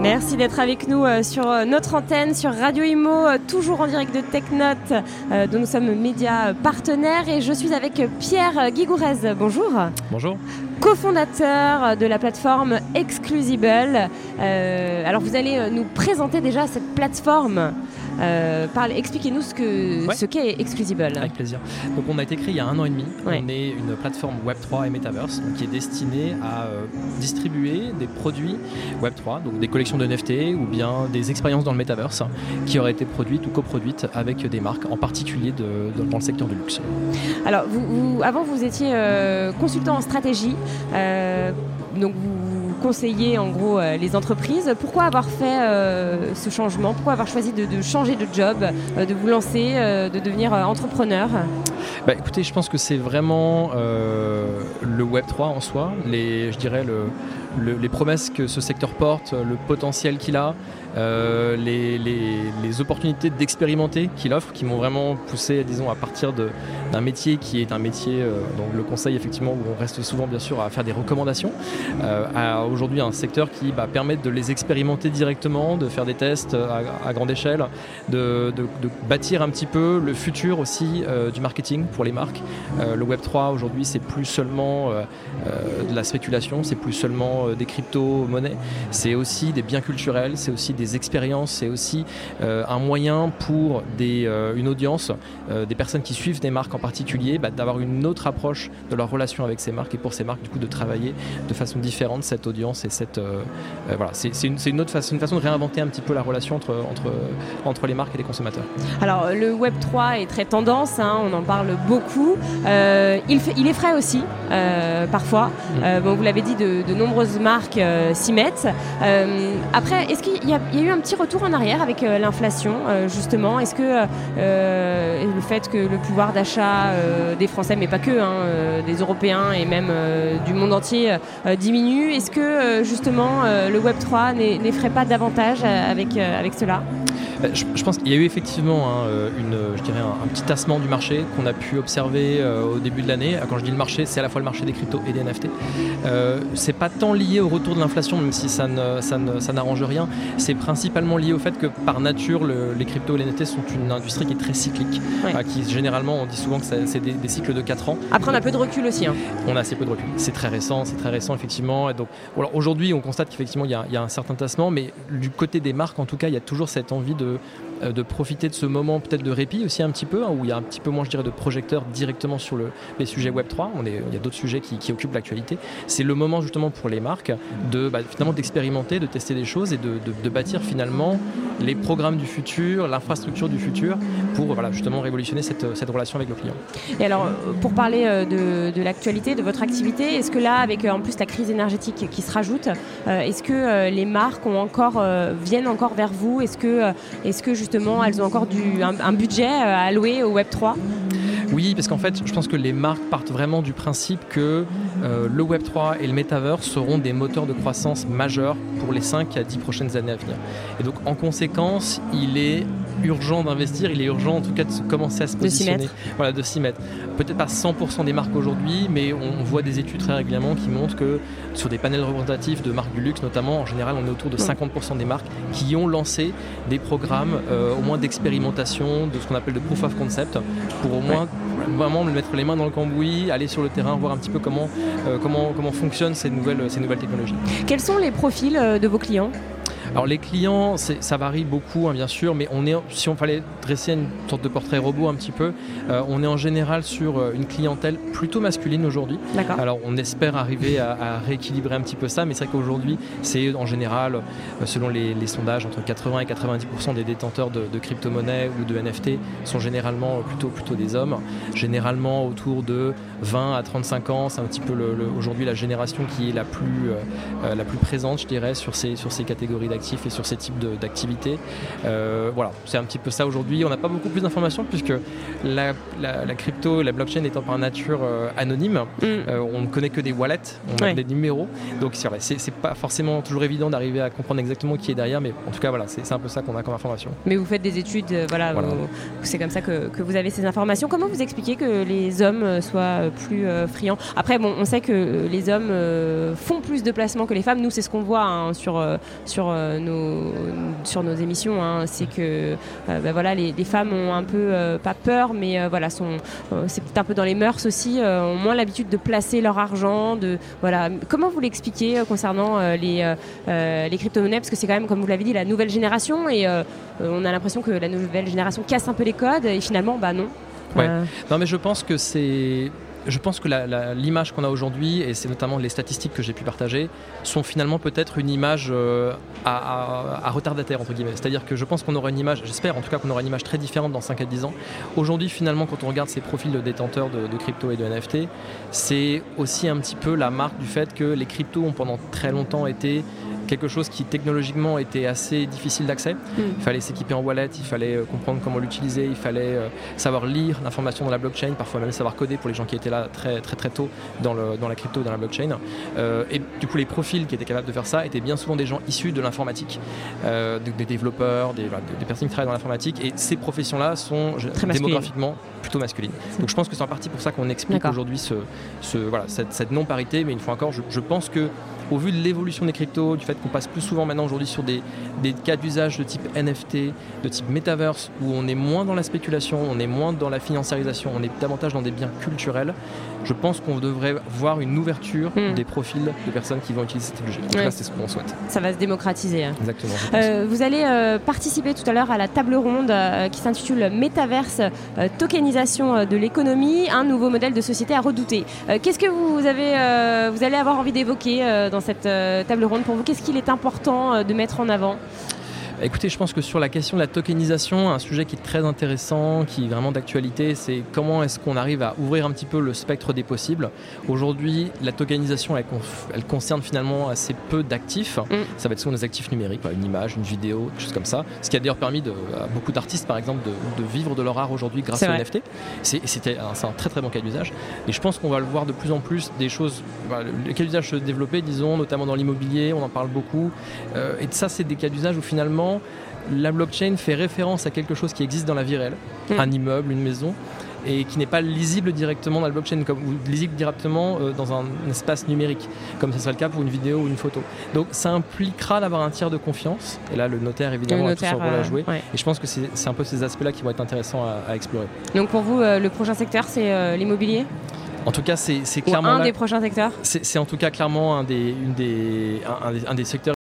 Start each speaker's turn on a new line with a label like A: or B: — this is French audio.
A: Merci d'être avec nous euh, sur euh, notre antenne, sur Radio Imo, euh, toujours en direct de TechNote, dont nous sommes médias partenaires. Et je suis avec Pierre Guigourez. Bonjour.
B: Bonjour.
A: Co-fondateur de la plateforme Exclusible. alors vous allez nous présenter déjà cette plateforme. Euh, expliquez-nous ce qu'est ce qu'est Exclusible.
B: Avec plaisir. Donc on a été créé il y a un an et demi. On est une plateforme Web3 et Metaverse qui est destinée à euh, distribuer des produits Web3, donc des collections de NFT ou bien des expériences dans le Metaverse qui auraient été produites ou coproduites avec des marques, en particulier de, dans le secteur du luxe.
A: Alors vous, avant vous étiez euh, consultant en stratégie, donc vous conseiller en gros euh, les entreprises. Pourquoi avoir fait euh, ce changement? Pourquoi avoir choisi de, changer de job, euh, de vous lancer, de devenir entrepreneur?
B: Bah, Écoutez, je pense que c'est vraiment le Web 3 en soi, les, je dirais le, les promesses que ce secteur porte, le potentiel qu'il a, euh, les, opportunités d'expérimenter qu'il offre, qui m'ont vraiment poussé, disons, à partir d'un métier qui est un métier, euh, donc le conseil effectivement, où on reste souvent bien sûr à faire des recommandations, euh, à aujourd'hui un secteur qui va permettre de les expérimenter directement, de faire des tests à, grande échelle, de, bâtir un petit peu le futur aussi du marketing pour les marques. le Web 3 aujourd'hui, c'est plus seulement de la spéculation, c'est plus seulement des crypto-monnaies, c'est aussi des biens culturels, c'est aussi des expériences, c'est aussi euh, un moyen pour des, euh, une audience, euh, des personnes qui suivent des marques en particulier, bah, d'avoir une autre approche de leur relation avec ces marques et pour ces marques du coup de travailler de façon différente cette audience et cette voilà c'est une, une, autre façon, une façon de réinventer un petit peu la relation entre, entre, entre les marques et les consommateurs.
A: Alors le Web 3 est très tendance, hein, on en parle beaucoup. il, fait, il est frais aussi parfois. Mm. bon, vous l'avez dit, de, de nombreuses marques s'y mettent. après, est-ce qu'il y a il y a eu un petit retour en arrière avec euh, l'inflation, euh, justement. Est-ce que euh, le fait que le pouvoir d'achat des Français, mais pas que, hein, des Européens et même du monde entier diminue, est-ce que justement le Web 3 n'effraie pas davantage avec cela?
B: Bah, je, pense qu'il y a eu effectivement hein, une, je dirais un, petit tassement du marché qu'on a pu observer au début de l'année. Quand je dis le marché, c'est à la fois le marché des cryptos et des NFT. c'est pas tant lié au retour de l'inflation, même si ça, ça n'arrange rien c'est principalement lié au fait que par nature, les cryptos et les NFT sont une industrie qui est très cyclique, euh, qui généralement, on dit souvent que c'est des, cycles de 4 ans.
A: Après, on a peu de recul aussi. Hein.
B: On a assez peu de recul. C'est très récent, c'est très récent, effectivement. Et donc, aujourd'hui, on constate qu'effectivement, il y, a un certain tassement, mais du côté des marques, en tout cas, il y a toujours cette envie de, euh, de profiter de ce moment peut-être de répit aussi un petit peu, hein, où il y a un petit peu moins, je dirais, de projecteurs directement sur le, les sujets Web 3. On est, il y a d'autres sujets qui, occupent l'actualité. C'est le moment justement pour les marques de bah, finalement d'expérimenter, de tester des choses et de, de bâtir finalement les programmes du futur, l'infrastructure du futur pour voilà, justement révolutionner cette, cette, relation avec le client.
A: Et alors, pour parler euh, de, de l'actualité, de votre activité, est-ce que là, avec euh, en plus la crise énergétique qui se rajoute, est-ce que les marques ont encore, viennent encore vers vous? Est-ce que, est-ce que elles ont encore un, budget à allouer au Web 3
B: oui, parce qu'en fait, je pense que les marques partent vraiment du principe que le Web 3 et le Metaverse seront des moteurs de croissance majeurs pour les 5 à 10 prochaines années à venir. Et donc, en conséquence, il est urgent d'investir, il est urgent en tout cas de commencer à se positionner. voilà, de s'y mettre. Peut-être pas 100% des marques aujourd'hui, mais on voit des études très régulièrement qui montrent que sur des panels représentatifs de marques du luxe notamment, en général, on est autour de 50% des marques qui ont lancé des programmes euh, au moins d'expérimentation, de ce qu'on appelle de proof of concept, pour au moins vraiment mettre les mains dans le cambouis, aller sur le terrain, voir un petit peu comment, euh, comment, comment fonctionnent ces nouvelles, ces nouvelles technologies.
A: Quels sont les profils euh, de vos clients?
B: Alors les clients, ça varie beaucoup hein, bien sûr, mais on est, si on fallait dresser une sorte de portrait robot un petit peu, euh, on est en général sur euh, une clientèle plutôt masculine aujourd'hui. Alors on espère arriver à, rééquilibrer un petit peu ça, mais c'est vrai qu'aujourd'hui c'est en général, euh, selon les, sondages, entre 80 et 90% des détenteurs de, crypto-monnaies ou de NFT sont généralement plutôt, plutôt des hommes, généralement autour de 20 à 35 ans, c'est un petit peu aujourd'hui la génération qui est la plus, la plus présente, je dirais, sur ces, sur ces catégories d'actifs et sur ces types d'activités. voilà, c'est un petit peu ça aujourd'hui. On n'a pas beaucoup plus d'informations puisque la, crypto, la blockchain étant par nature anonyme, mm. on ne connaît que des wallets, on a des numéros. Donc c'est pas forcément toujours évident d'arriver à comprendre exactement qui est derrière, mais en tout cas voilà, c'est un peu ça qu'on a comme information.
A: Mais vous faites des études, voilà, c'est comme ça que, que, vous avez ces informations. Comment vous expliquez que les hommes soient plus friands? Après, bon, on sait que les hommes font plus de placements que les femmes. Nous, c'est ce qu'on voit hein, sur, sur, nos, sur nos émissions. Hein. c'est que ben voilà, les, les, femmes ont un peu, pas peur, mais voilà, sont, c'est peut-être un peu dans les mœurs aussi, ont moins l'habitude de placer leur argent. De, voilà. Comment vous l'expliquez concernant les, les crypto-monnaies? Parce que c'est quand même, comme vous l'avez dit, la nouvelle génération et on a l'impression que la nouvelle génération casse un peu les codes et finalement, bah non.
B: Non, mais je pense que c'est je pense que l'image qu'on a aujourd'hui, et c'est notamment les statistiques que j'ai pu partager, sont finalement peut-être une image euh, à, retardataire, entre guillemets. C'est-à-dire que je pense qu'on aura une image, j'espère en tout cas qu'on aura une image très différente dans 5 à 10 ans. Aujourd'hui, finalement, quand on regarde ces profils de détenteurs de, de crypto et de NFT, c'est aussi un petit peu la marque du fait que les cryptos ont pendant très longtemps été quelque chose qui technologiquement était assez difficile d'accès. Mm. Il fallait s'équiper en wallet, il fallait euh, comprendre comment l'utiliser, il fallait euh, savoir lire l'information dans la blockchain, parfois même savoir coder pour les gens qui étaient là très très très tôt dans, le, dans la crypto, dans la blockchain. Euh, et du coup, les profils qui étaient capables de faire ça étaient bien souvent des gens issus de l'informatique, des, développeurs, des, personnes qui travaillent dans l'informatique. Et ces professions-là sont démographiquement plutôt masculines. Donc je pense que c'est en partie pour ça qu'on explique aujourd'hui ce, ce, voilà, cette, non-parité. Mais une fois encore, je, je pense que au vu de l'évolution des cryptos, du fait qu'on passe plus souvent maintenant aujourd'hui sur des, cas d'usage de type NFT, de type metaverse, où on est moins dans la spéculation, on est moins dans la financiarisation, on est davantage dans des biens culturels, je pense qu'on devrait voir une ouverture hmm. des profils de personnes qui vont utiliser cette technologie. En tout cas, c'est ce qu'on souhaite.
A: Ça va se démocratiser. Hein.
B: Exactement.
A: Euh, vous allez euh, participer tout à l'heure à la table ronde euh, qui s'intitule Metaverse, tokenisation de l'économie, un nouveau modèle de société à redouter. Qu'est-ce que vous, avez, vous allez avoir envie d'évoquer dans cette table ronde? Pour vous Qu'est-ce qu'il est important de mettre en avant?
B: Écoutez, je pense que sur la question de la tokenisation, un sujet qui est très intéressant, qui est vraiment d'actualité, c'est comment est-ce qu'on arrive à ouvrir un petit peu le spectre des possibles. Aujourd'hui, la tokenisation, elle, concerne finalement assez peu d'actifs. Mm. Ça va être souvent des actifs numériques, une image, une vidéo, des choses comme ça. Ce qui a d'ailleurs permis à beaucoup d'artistes, par exemple, de, vivre de leur art aujourd'hui grâce au NFT. C'était un, un, très très bon cas d'usage. Et je pense qu'on va le voir de plus en plus des choses, les cas d'usage se développer, disons, notamment dans l'immobilier, on en parle beaucoup. Euh, et ça, c'est des cas d'usage où finalement, la blockchain fait référence à quelque chose qui existe dans la vie réelle, mm. un immeuble, une maison, et qui n'est pas lisible directement dans la blockchain, comme, ou lisible directement euh, dans un, espace numérique, comme ce serait le cas pour une vidéo ou une photo. Donc ça impliquera d'avoir un tiers de confiance, et là le notaire évidemment a tout son rôle à euh, jouer, et je pense que c'est un peu ces aspects-là qui vont être intéressants à, explorer.
A: Donc pour vous, euh, le prochain secteur, c'est l'immobilier?
B: En tout cas, c'est clairement.
A: un des prochains secteurs?
B: C'est en tout cas clairement un des, une des, un des secteurs